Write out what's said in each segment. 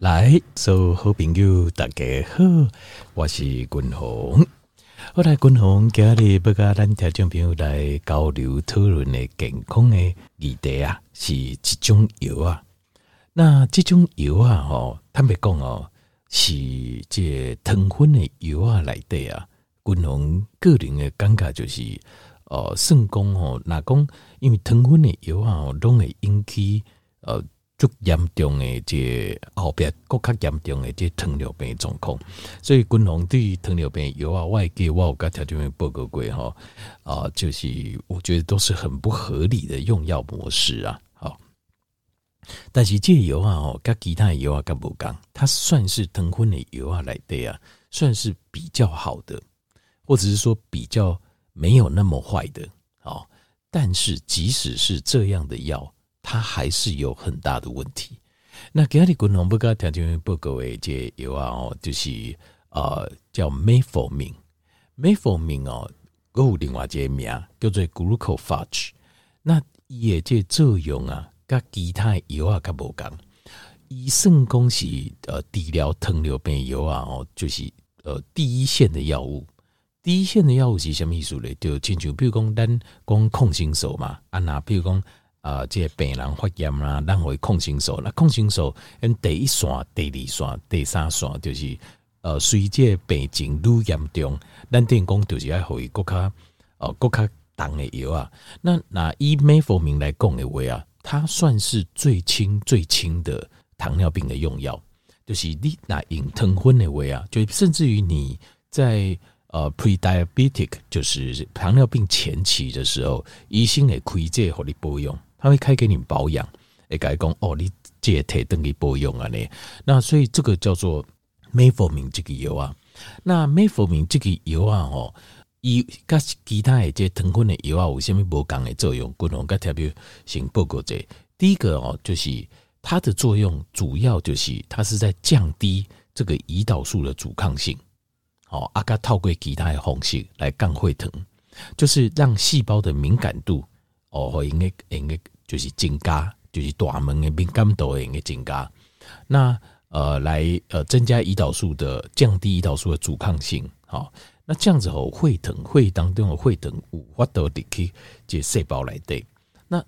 来，所有好朋友大家好，我是君鸿。我来君鸿今日要跟咱听众朋友来交流讨论的健康的议题啊，是一种药啊。那这种药啊，吼，坦白讲哦，是这糖分的药啊来的啊。君鸿个人的感觉就是，呃，算讲吼，那讲因为糖分的药啊，拢会引起呃。足严重的这后边更加严重的这糖尿病状况，所以均衡对于糖尿病有啊，外给我有跟条件报告过哈啊，就是我觉得都是很不合理的用药模式啊。好，但是这油啊哦，跟其他油啊跟不讲，它算是糖分的油啊来的啊，算是比较好的，或者是说比较没有那么坏的。好，但是即使是这样的药。它还是有很大的问题。那今日滚龙不跟条件报告的这有啊哦，就是呃叫 Metformin，Metformin 哦，有另外一个名叫做 Glucophage。那也这作用啊，甲其他药啊较无共。医生讲是呃治疗糖尿病药啊哦，就是呃第一线的药物。第一线的药物是什么意思呢？就亲像比如讲咱讲抗生素嘛，啊那比如讲。啊，这个、病人发炎啦，咱会抗生素。那抗生素，因第一线、第二线、第三线，就是呃，随这病情愈严重，咱电工就是要给国较呃国较重的药啊。那那以美佛明来讲的话啊，它算是最轻最轻的糖尿病的用药。就是你那饮糖分的话啊，就甚至于你在呃 pre-diabetic，就是糖尿病前期的时候，医生会开这给你保养。他会开给你保养，会改讲哦，你这体等于保养啊呢。那所以这个叫做美佛明这个药啊。那美佛明这个药啊，哦，伊跟其他的这糖分的药啊，有什么不同的作用？共同跟特别先报告这。第一个哦，就是它的作用主要就是它是在降低这个胰岛素的阻抗性。哦，阿卡透过其他的方式来降血糖，就是让细胞的敏感度。哦，应该应该就是增加，就是大门的敏感度应该增加。那呃，来呃增加胰岛素的，降低胰岛素的阻抗性。好、那这样子后血糖血当中的血糖有法度入去这细胞来对。那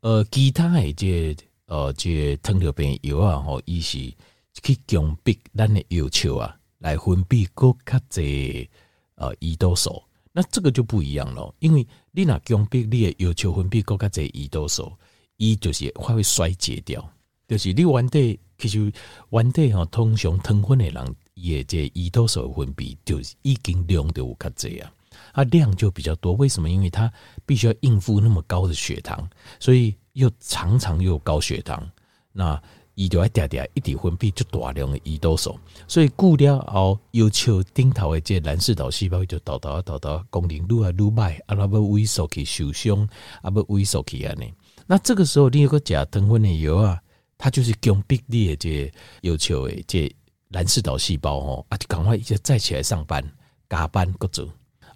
呃，其他的这呃这糖尿病药啊，吼，伊是去强迫咱的要求啊，来分泌更加侪呃胰岛素。那这个就不一样了，因为你那强迫你的要求分泌更加侪胰岛素，伊就是会会衰竭掉。就是你原底其实原底吼，通常糖分的人，伊的这胰岛素分泌就是已经量就有较侪啊，啊量就比较多。为什么？因为它必须要应付那么高的血糖，所以又常常又高血糖，那。伊就爱嗲嗲一直分泌就大量的胰岛素，所以过了后要求顶头的这蓝氏岛细胞就倒倒倒倒功能愈来愈歹，啊，那要萎缩去受伤，啊，要萎缩去安尼。那这个时候你有个假糖分的药啊，它就是强迫你的这要求的这蓝氏岛细胞吼，啊，就赶快就再起来上班加班各种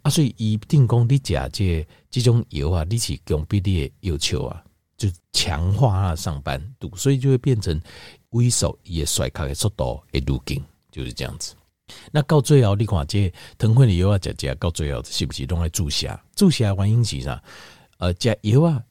啊，所以一定讲你假这这种药啊，你是强迫你的要求啊。就强化它的上班度，所以就会变成萎缩也衰卡的速度会愈紧，就是这样子。那到最后你看这糖分的药啊，吃吃到最后是不是拢来注射？注射原因是啥？呃，吃药啊，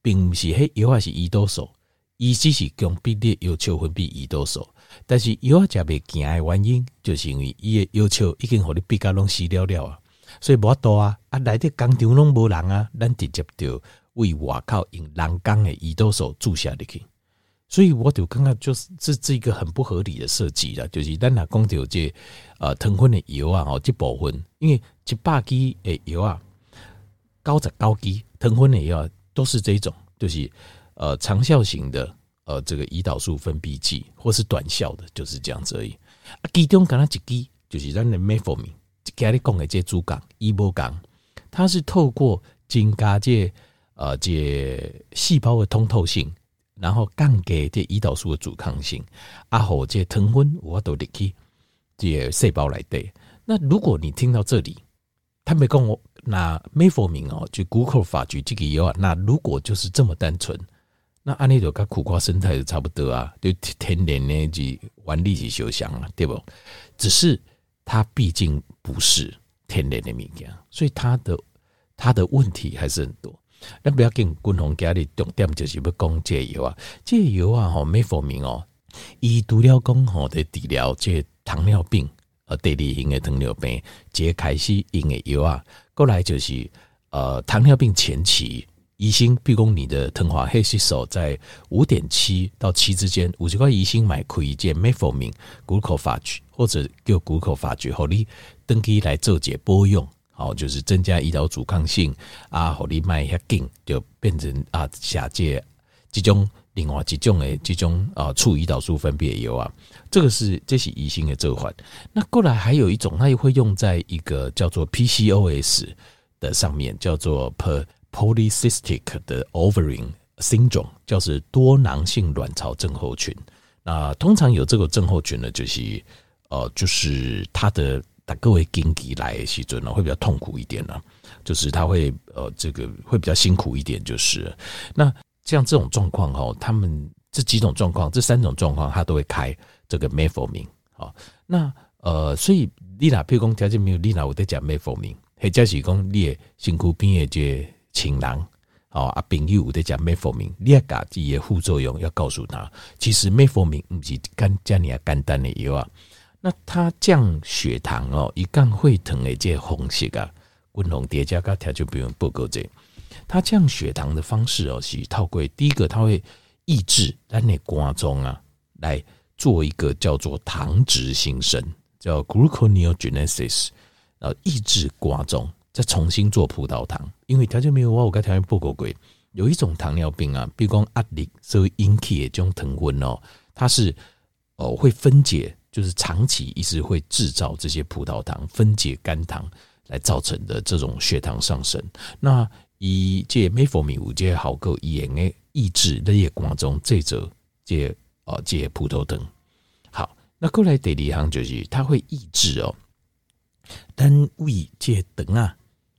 并不是迄药啊是胰岛素，伊只是强迫你要求分泌胰岛素，但是药啊吃袂行的原因，就是因为伊的要求已经互你比较拢死了了啊，所以无多啊，啊来的工厂拢无人啊，咱直接就。为外口用人工的胰岛素注下去，所以我就感觉就是这这一个很不合理的设计了。就是咱若讲到这呃糖分的药啊，哦这部分，因为一百支的药啊，九十九支糖分的药都是这种，就是呃长效型的呃这个胰岛素分泌剂，或是短效的，就是这样子而已。啊，其中敢若一支就是咱的 Metformin，今日讲的这主讲伊无讲，它是透过增加这。呃，这细胞的通透性，然后降低这胰岛素的阻抗性，啊，好，这糖分我都得去这细胞来对。那如果你听到这里，他没跟我那 Metformin 哦，就 Glucophage 这个药啊，那如果就是这么单纯，那按那种跟苦瓜生态是差不多啊，就天然的就原理是相像啊，对不？只是它毕竟不是天然的物件，所以它的它的问题还是很多。那不要跟共同家里重点就是要讲这油啊，这油啊吼没说明哦，伊除了讲吼的治疗这糖尿病呃第二型的糖尿病，这开始用的油啊，过来就是呃糖尿病前期。胰心，比如讲你的糖化血色素在五点七到七之间，五十块胰心买可以件 metformin g l u c o f a g e 或者叫 glucophage 好，你登记来做解波用，哦，就是增加胰岛阻抗性啊，好，你卖一下劲就变成啊下界这种另外几种诶，这种啊促胰岛素分泌油啊，这个是这是胰心的这环。那过来还有一种，它也会用在一个叫做 PCOS 的上面，叫做 per Polycystic 的 ovarian syndrome，叫做多囊性卵巢症候群。那通常有这个症候群呢，就是呃，就是它的各位经期来的时阵呢，会比较痛苦一点呢，就是他会呃，这个会比较辛苦一点。就是那像这种状况哈，他们这几种状况，这三种状况，他都会开这个 metformin 啊。那呃，所以丽娜，譬如讲条件没有丽娜，我在讲 metformin，或者是讲你的辛苦边的这。情郎，哦啊，朋友在讲 metformin，你要搞这些副作用，要告诉他，其实 metformin 不是干这样简单的药啊。那它降血糖哦，一降会疼的这红色啊，滚红叠加个条就不用报告这。它降血糖的方式哦，是透过第一个，它会抑制咱的肝脏啊，来做一个叫做糖质新生，叫 gluconeogenesis，然后抑制肝脏。再重新做葡萄糖，因为条件没有我，我跟条件不够贵。有一种糖尿病啊，比如讲压力所以引起的这种糖分哦，它是哦会分解，就是长期一直会制造这些葡萄糖分解肝糖来造成的这种血糖上升。那以这 metformin 五这好够也诶抑制那些肝中这则这哦这葡萄糖。好，那过来第二行就是它会抑制哦，但胃这糖啊。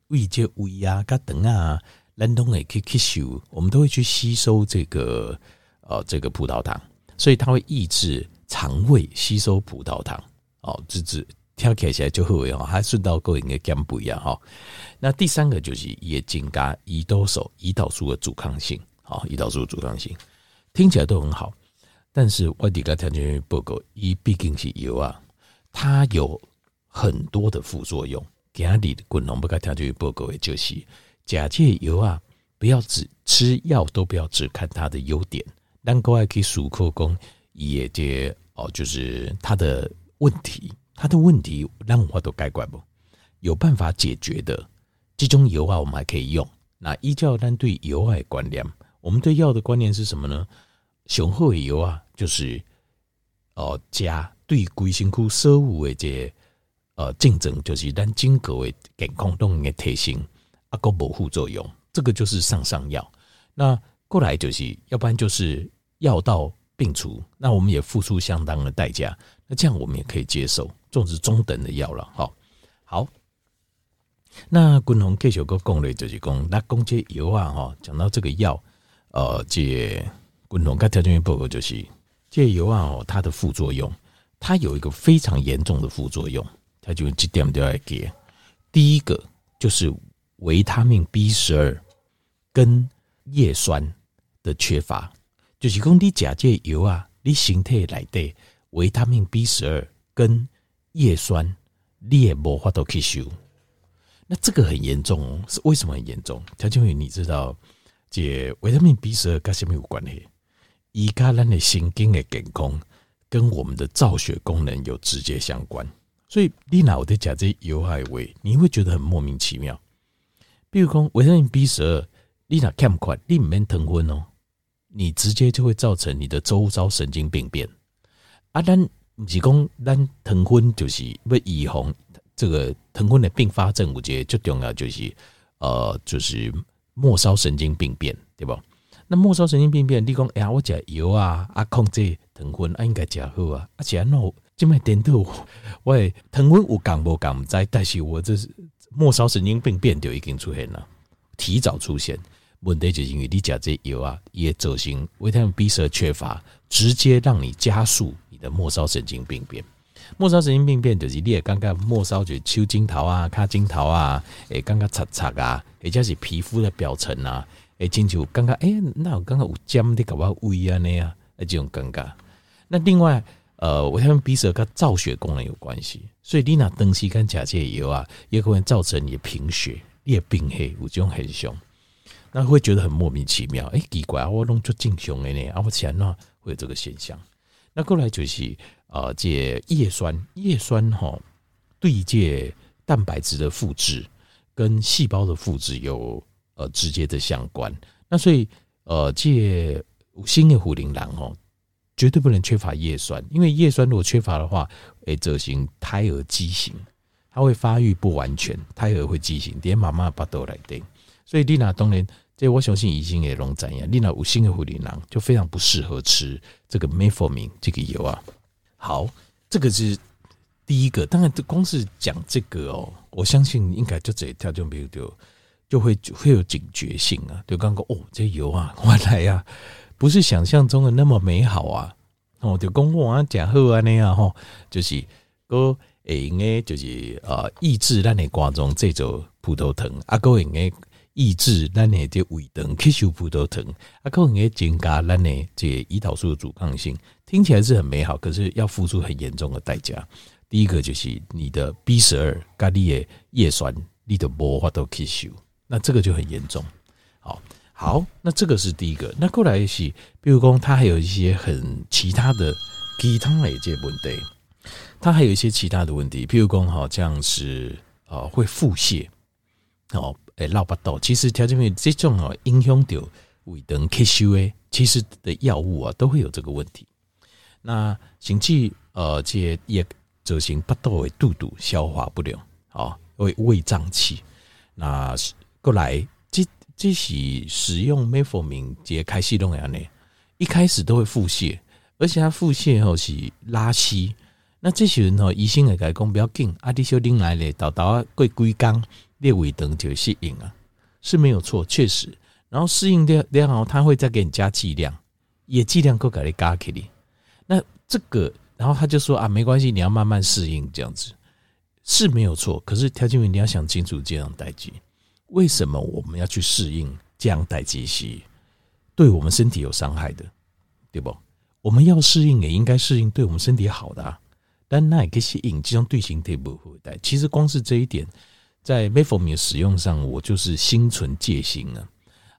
胃这胃啊，跟等啊，冷冻诶，可以吸收，我们都会去吸收这个呃这个葡萄糖，所以它会抑制肠胃吸收葡萄糖。哦，这这跳起来就会哦，还顺道勾引个肝不一样哈。那第三个就是也增加胰岛素胰岛素的阻抗性，好，胰岛素阻抗性听起来都很好，但是外地个条件报告，一毕竟是油啊，它有很多的副作用。今日的滚龙不该听这个报告的就是假借油啊，不要只吃药，都不要只看它的优点，但各位可以数口工也这哦，就是它的问题，它的问题让我都改观不？有办法解决的这种油啊，我们还可以用。那依照单对油啊的观念，我们对药的观念是什么呢？雄厚的油啊，就是哦加对龟辛苦生物的这。呃，竞争就是咱整个的健康都的特性，啊，个无副作用，这个就是上上药。那过来就是，要不然就是药到病除，那我们也付出相当的代价。那这样我们也可以接受，种是中等的药了。好，好。那滚红继续个讲的就是讲，那讲这药啊，哈，讲到这个药，呃，这滚红跟条件报告就是，这药啊，它的副作用，它有一个非常严重的副作用。它就几点都要给，第一个就是维他命 B 十二跟叶酸的缺乏，就是讲你吃这油啊，你身体里的维他命 B 十二跟叶酸你也无法度吸收，那这个很严重哦。是为什么很严重？他就会你知道，这维他命 B 十二跟什么有关系？伊跟咱的神经的健康跟我们的造血功能有直接相关。所以你哪有在讲这有害为，你会觉得很莫名其妙。比如说维他命 B 十二，你哪看不快，你唔免疼昏哦，你直接就会造成你的周遭神经病变。啊，咱不是讲咱疼昏就是要预防这个疼昏的并发症，我觉得最重要就是呃，就是末梢神经病变，对不？那末梢神经病变，你讲哎呀，我吃油啊，啊控制疼昏，啊应该吃好啊，而且啊喏。这么点头，喂，疼昏有感无感在，但是我这是末梢神经病变就已经出现了，提早出现，问题就是因为你吃这药啊，也造成维他命 B 十二缺乏，直接让你加速你的末梢神经病变。末梢神经病变就是你也刚刚末梢就抽筋头啊、卡筋头啊，诶，刚刚擦擦啊，或者是皮肤的表层啊，诶，进去刚刚诶，那我刚刚有尖的搞不好胃啊那样，这种尴尬。那另外，呃，维他命 B 十二跟造血功能有关系，所以你那东西跟假借油啊，也可能造成你的贫血、你的病黑，有这种很凶，那会觉得很莫名其妙，诶，奇怪，我弄就正常的呢，啊，我前呢会有这个现象。那过来就是。呃，借叶酸，叶酸哈，对这蛋白质的复制跟细胞的复制有呃直接的相关。那所以呃，借新的虎龄狼哦，绝对不能缺乏叶酸，因为叶酸如果缺乏的话，诶，造成胎儿畸形，它会发育不完全，胎儿会畸形，连妈妈把都来顶。所以丽娜当年，这我相信已经也拢知影，丽娜有新的虎龄狼就非常不适合吃这个 Metformin 这个油啊。好，这个是第一个。当然，这光是讲这个哦，我相信应该就这一条就没有就就会就会有警觉性啊。就刚刚哦，这油啊，原来呀、啊，不是想象中的那么美好啊。哦，就公共啊讲好啊那样吼，就是个会用诶，就是呃抑制咱的肝脏这种葡萄糖啊，个用诶抑制咱的这胃肠吸收葡萄糖啊，个用诶增加咱的这胰岛素的阻抗性。听起来是很美好，可是要付出很严重的代价。第一个就是你的 B 十二咖喱的叶酸，你的无法都吸收，那这个就很严重。好，好，那这个是第一个。那过来是，比如说它还有一些很其他的其他的一些问题，它还有一些其他的问题，譬如说哈，像是啊会腹泻，哦，诶，绕不到。其实条件面这种哦，影响到胃肠吸收诶，其实的药物啊都会有这个问题。那甚至呃，这也造成不到的肚肚消化不良，哦，胃胃胀气。那过来，这这是使用 Metformin 这开始弄样呢？一开始都会腹泻，而且它腹泻后是拉稀。那这些人哦，医生也讲不要紧，阿弟小丁来了，到到过几工，列胃等就适应啊，是没有错，确实。然后适应掉然后他会再给你加剂量，也剂量够给你加给你。那这个，然后他就说啊，没关系，你要慢慢适应，这样子是没有错。可是条件员你要想清楚这样代际，为什么我们要去适应这样代际是对我们身体有伤害的，对不？我们要适应也应该适应对我们身体好的啊。但那也可以适应这种队形对不对？其实光是这一点，在魔法面使用上，我就是心存戒心啊。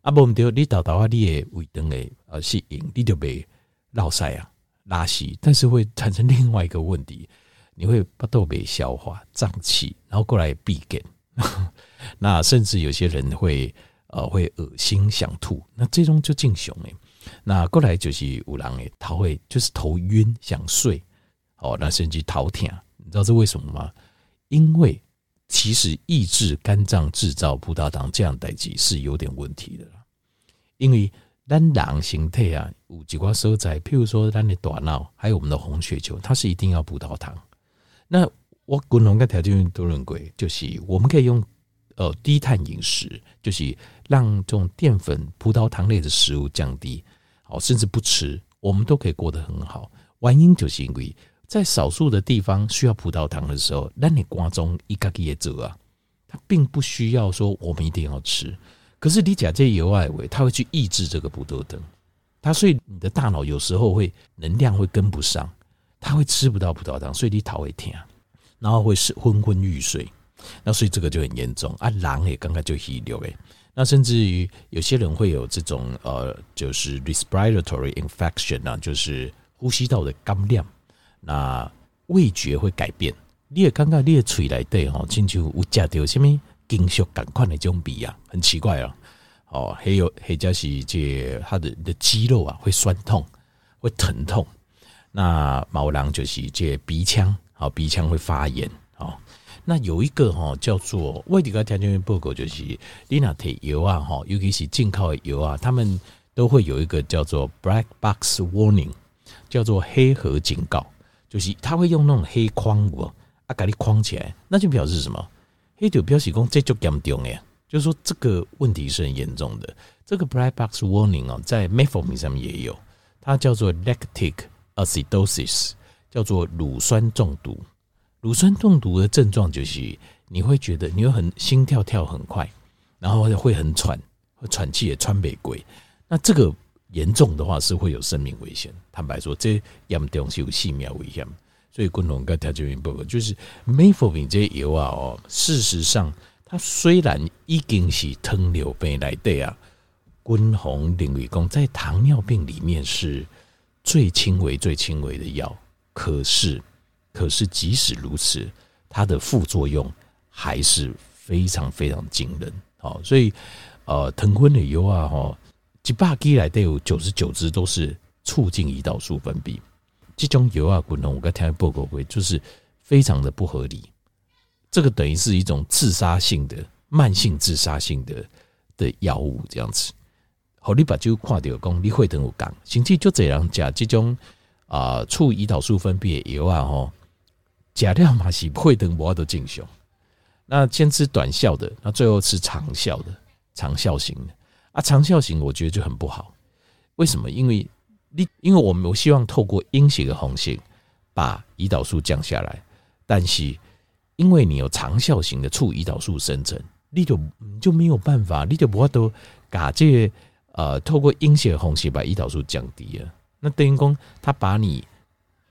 啊不，你你到到啊，你也胃肠诶呃适应，你就被落塞啊。拉稀，但是会产生另外一个问题，你会不豆被消化胀气，然后过来闭给，那甚至有些人会呃会恶心想吐，那这种就进熊诶，那过来就是有人诶，头会就是头晕想睡，哦，那甚至头痛，你知道这为什么吗？因为其实抑制肝脏制造葡萄糖这样代志是有点问题的，因为。咱人形态啊，有几挂所在，譬如说咱的大脑，还有我们的红血球，它是一定要葡萄糖。那我共同的条件都认为，就是我们可以用呃低碳饮食，就是让这种淀粉、葡萄糖类的食物降低，好，甚至不吃，我们都可以过得很好。原因就是因为在少数的地方需要葡萄糖的时候，那你瓜中一个个也走啊，它并不需要说我们一定要吃。可是你讲这油外围，它会去抑制这个葡萄糖，它所以你的大脑有时候会能量会跟不上，它会吃不到葡萄糖，所以你头会痛，然后会是昏昏欲睡，那所以这个就很严重啊。狼也刚刚就遗留诶，那甚至于有些人会有这种呃，就是 respiratory infection 啊，就是呼吸道的感染，那味觉会改变。你也刚刚你的嘴来对吼，亲像有加掉什么？金属感快的这种鼻啊，很奇怪啊。哦，还有还就是这他的的肌肉啊会酸痛，会疼痛。那毛囊就是这鼻腔，好鼻腔会发炎。哦，那有一个哈叫做外地个条件报告，就是你那提油啊哈，尤其是进口的油啊，他们都会有一个叫做 black box warning，叫做黑盒警告，就是他会用那种黑框啊，把你框起来，那就表示什么？黑就表示讲这就严重诶，就是说这个问题是很严重的。这个 black box warning 哦，在 metformin 上面也有，它叫做 lactic acidosis，叫做乳酸中毒。乳酸中毒的症状就是你会觉得你会很心跳跳很快，然后会很喘，喘气也喘不过。那这个严重的话是会有生命危险。坦白说，这严重是有性命危险。所以，共同跟条件员报告就是 metformin 这些药啊，哦，事实上，它虽然已经是糖尿病来的啊，均衡领域工在糖尿病里面是最轻微、最轻微的药，可是，可是即使如此，它的副作用还是非常非常惊人。好，所以，呃，糖分的药啊，哈，一百支来的有九十九支都是促进胰岛素分泌。这种油啊，滚龙我刚听报告过，就是非常的不合理。这个等于是一种自杀性的、慢性自杀性的的药物，这样子。好，你把就看到讲，你会等我讲，甚至就这样讲，这种啊促胰岛素分泌的油啊，吼，假料嘛是会等我都进行。那先吃短效的，那最后吃长效的、长效型的啊，长效型我觉得就很不好。为什么？因为你因为我们我希望透过阴血的红线把胰岛素降下来，但是因为你有长效型的促胰岛素生成，你就你就没有办法，你就不会都把这个呃透过阴血的红线把胰岛素降低了。那等于说他把你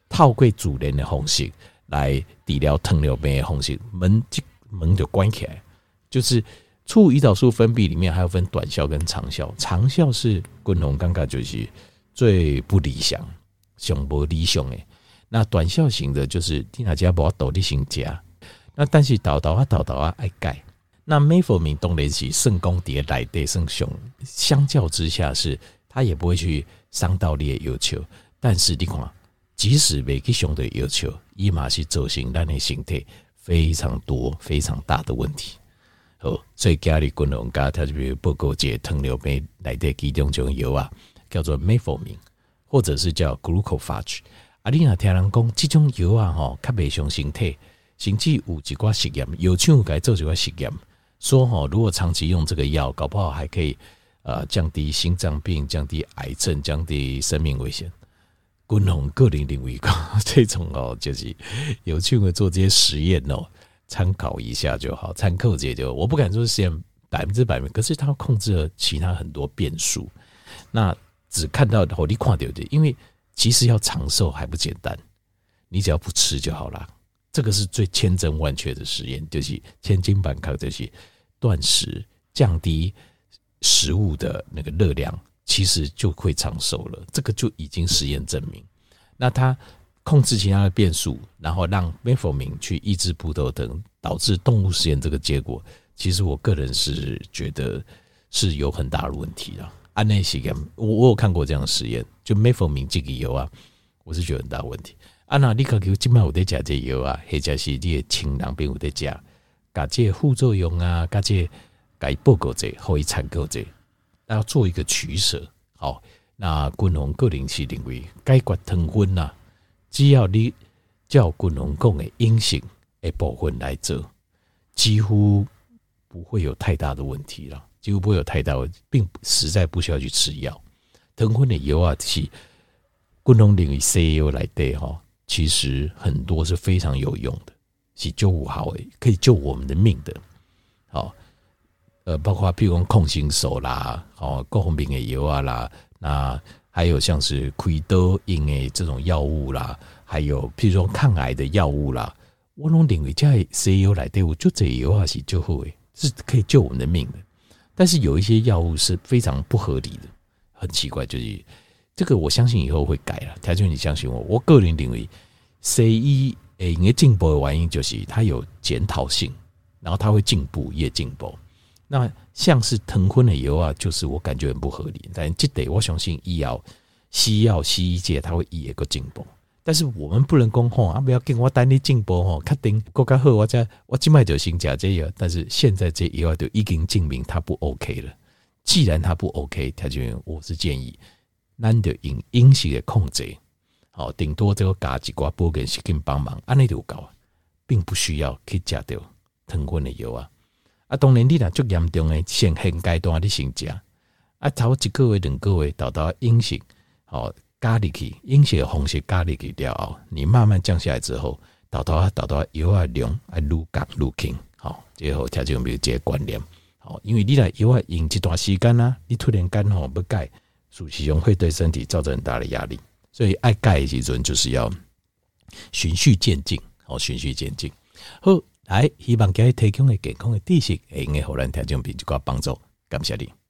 套过主人的红线来治疗糖尿病的红线门就门就关起来，就是促胰岛素分泌里面还有分短效跟长效，长效是共同尴尬就是。最不理想，上不理想诶。那短效型的就是听大家不要抖的型家。那但是导导啊导导啊爱改。那 metformin 动联起肾功蝶来对肾雄，相较之下是它也不会去伤到你的要求。但是你看，即使没去熊的要求，伊嘛是造成咱的身体非常多非常大的问题。好，所以家里滚龙家，他就比如报告这糖尿病来对其中种药啊。叫做 metformin，或者是叫 glucophage。啊，你若听人讲这种药啊，吼，较袂伤身体，甚至有一寡实验，有厂该做一寡实验，说吼，如果长期用这个药，搞不好还可以呃降低心脏病、降低癌症、降低生命危险。均衡个人认为讲 这种哦，就是有厂会做这些实验哦，参考一下就好，参考这就好我不敢说实验百分之百，可是他控制了其他很多变数。那只看到火力跨掉的，因为其实要长寿还不简单，你只要不吃就好了。这个是最千真万确的实验，就是千金板靠这些断食，降低食物的那个热量，其实就会长寿了。这个就已经实验证明。那他控制其他的变数，然后让美佛明去抑制葡萄糖，导致动物实验这个结果，其实我个人是觉得是有很大的问题的。安内西干，我我有看过这样的实验，就美佛明这个油啊，我是觉得很大问题。啊，那你可给我今晚我在加这油啊，或者是你的亲人并有在加，加这副作用啊，加这该报告这，可以参考这，要做一个取舍。好，那均衡个人是认为解决糖分呐，只要你照均衡讲的阴性的部分来做，几乎不会有太大的问题了。几乎不会有太大问题，并实在不需要去吃药。糖分的油啊，是均衡领域 CEO 来对哈，其实很多是非常有用的，是救五好诶，可以救我们的命的。好，呃，包括譬如说控心手啦，好，高红饼的油啊啦，那还有像是奎多因诶这种药物啦，还有譬如说抗癌的药物啦，我拢认为在 CEO 来对，我就这油啊是救好诶，是可以救我们的命的。但是有一些药物是非常不合理的，很奇怪，就是这个我相信以后会改了。他就你相信我，我个人认为，C E 诶，应该进步的原因就是它有检讨性，然后它会进步也进步。那像是糖分的油啊，就是我感觉很不合理。但这得我相信医药、西药、西医界它会一个进步。但是我们不能讲吼啊，不要跟我单你进步吼，确定国家好，我再我今麦就先加这药。但是现在这药就已经证明它不 OK 了。既然它不 OK，他就我是建议，难得用饮食的控制，好，顶多这个加几挂波根是给你帮忙，安内就够，并不需要去加掉糖分的油啊。啊，当然你若足严重诶，先现阶段你先食，啊，头一个月两个月，豆豆饮食，哦，加入去饮食的方式加入去了后，你慢慢降下来之后，豆豆豆豆油啊量啊愈降愈轻，好，最后条件有没有这个观念？好，因为你来油啊用一段时间啊，你突然间吼不改，属实上会对身体造成很大的压力，所以爱改的时阵就是要循序渐进，好，循序渐进，好。来，希望今日提供的健康的知识，会用个互咱听众朋友一寡帮助，感谢你。